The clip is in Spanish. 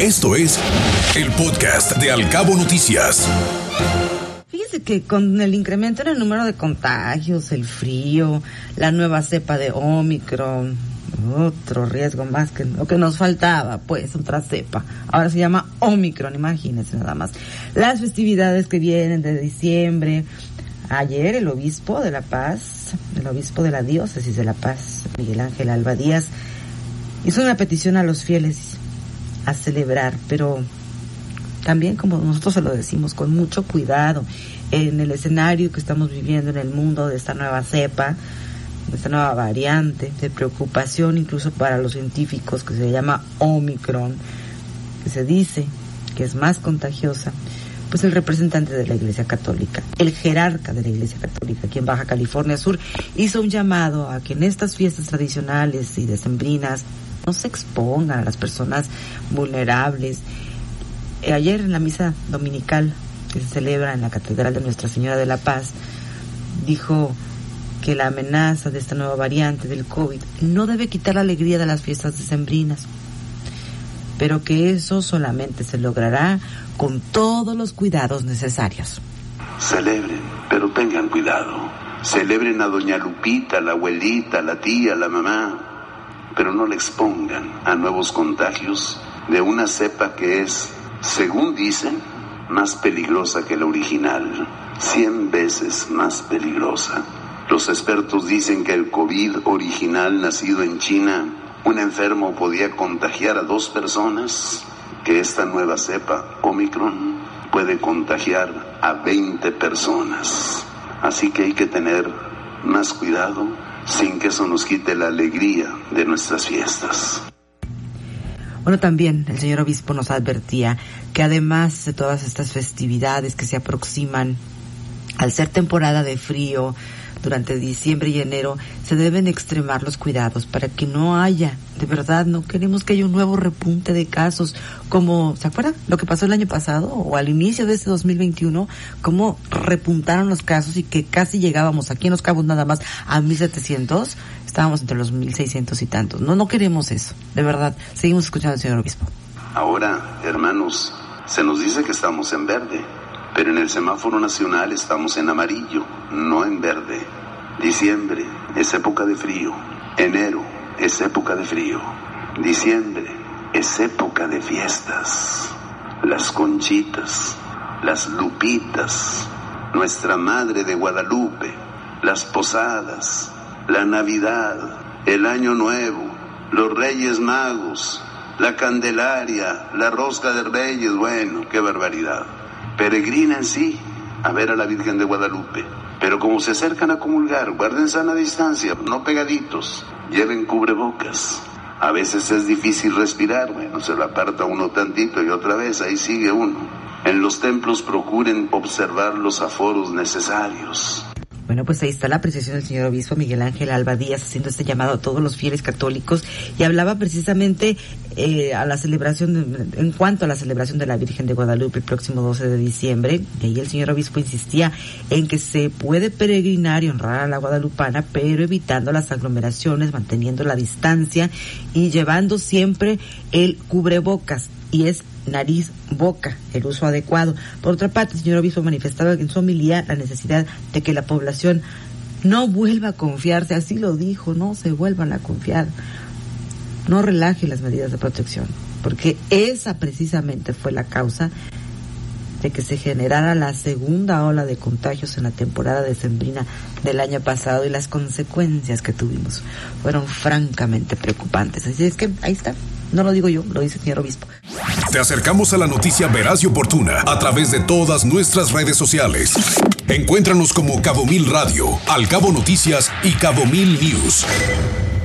Esto es el podcast de Alcabo Noticias. Fíjese que con el incremento en el número de contagios, el frío, la nueva cepa de Omicron, otro riesgo más que lo que nos faltaba, pues otra cepa. Ahora se llama Omicron, imagínense nada más. Las festividades que vienen de diciembre. Ayer el obispo de La Paz, el obispo de la diócesis de La Paz, Miguel Ángel Alba Díaz, hizo una petición a los fieles a celebrar, pero también como nosotros se lo decimos, con mucho cuidado en el escenario que estamos viviendo en el mundo de esta nueva cepa, de esta nueva variante de preocupación incluso para los científicos que se llama Omicron, que se dice que es más contagiosa, pues el representante de la Iglesia Católica, el jerarca de la Iglesia Católica aquí en Baja California Sur, hizo un llamado a que en estas fiestas tradicionales y decembrinas no se expongan a las personas vulnerables. Eh, ayer en la misa dominical que se celebra en la Catedral de Nuestra Señora de la Paz, dijo que la amenaza de esta nueva variante del COVID no debe quitar la alegría de las fiestas decembrinas, pero que eso solamente se logrará con todos los cuidados necesarios. Celebren, pero tengan cuidado. Celebren a doña Lupita, la abuelita, la tía, la mamá, pero no le expongan a nuevos contagios de una cepa que es, según dicen, más peligrosa que la original, 100 veces más peligrosa. Los expertos dicen que el COVID original nacido en China, un enfermo podía contagiar a dos personas, que esta nueva cepa, Omicron, puede contagiar a 20 personas. Así que hay que tener más cuidado sin que eso nos quite la alegría de nuestras fiestas. Bueno, también el señor obispo nos advertía que además de todas estas festividades que se aproximan, al ser temporada de frío, durante diciembre y enero se deben extremar los cuidados para que no haya, de verdad, no queremos que haya un nuevo repunte de casos, como, ¿se acuerdan? Lo que pasó el año pasado o al inicio de este 2021, cómo repuntaron los casos y que casi llegábamos aquí en Los Cabos nada más a 1700, estábamos entre los 1600 y tantos. No, no queremos eso, de verdad. Seguimos escuchando al señor obispo. Ahora, hermanos, se nos dice que estamos en verde pero en el semáforo nacional estamos en amarillo, no en verde. Diciembre es época de frío, enero es época de frío, diciembre es época de fiestas, las conchitas, las lupitas, nuestra Madre de Guadalupe, las posadas, la Navidad, el Año Nuevo, los Reyes Magos, la Candelaria, la Rosca de Reyes, bueno, qué barbaridad peregrinen sí a ver a la Virgen de Guadalupe, pero como se acercan a comulgar, guarden sana distancia, no pegaditos, lleven cubrebocas. A veces es difícil respirar, bueno, se lo aparta uno tantito y otra vez ahí sigue uno. En los templos procuren observar los aforos necesarios. Bueno, pues ahí está la apreciación del señor obispo Miguel Ángel Alba Díaz haciendo este llamado a todos los fieles católicos y hablaba precisamente eh, a la celebración, en cuanto a la celebración de la Virgen de Guadalupe el próximo 12 de diciembre. Y ahí el señor obispo insistía en que se puede peregrinar y honrar a la guadalupana, pero evitando las aglomeraciones, manteniendo la distancia y llevando siempre el cubrebocas. Y es nariz, boca, el uso adecuado. Por otra parte, el señor obispo manifestaba en su homilía la necesidad de que la población no vuelva a confiarse, así lo dijo, no se vuelvan a confiar, no relaje las medidas de protección, porque esa precisamente fue la causa de que se generara la segunda ola de contagios en la temporada decembrina del año pasado y las consecuencias que tuvimos fueron francamente preocupantes. Así es que ahí está. No lo digo yo, lo dice el señor obispo. Te acercamos a la noticia veraz y oportuna a través de todas nuestras redes sociales. Encuéntranos como Cabo Mil Radio, Al Cabo Noticias y Cabo Mil News.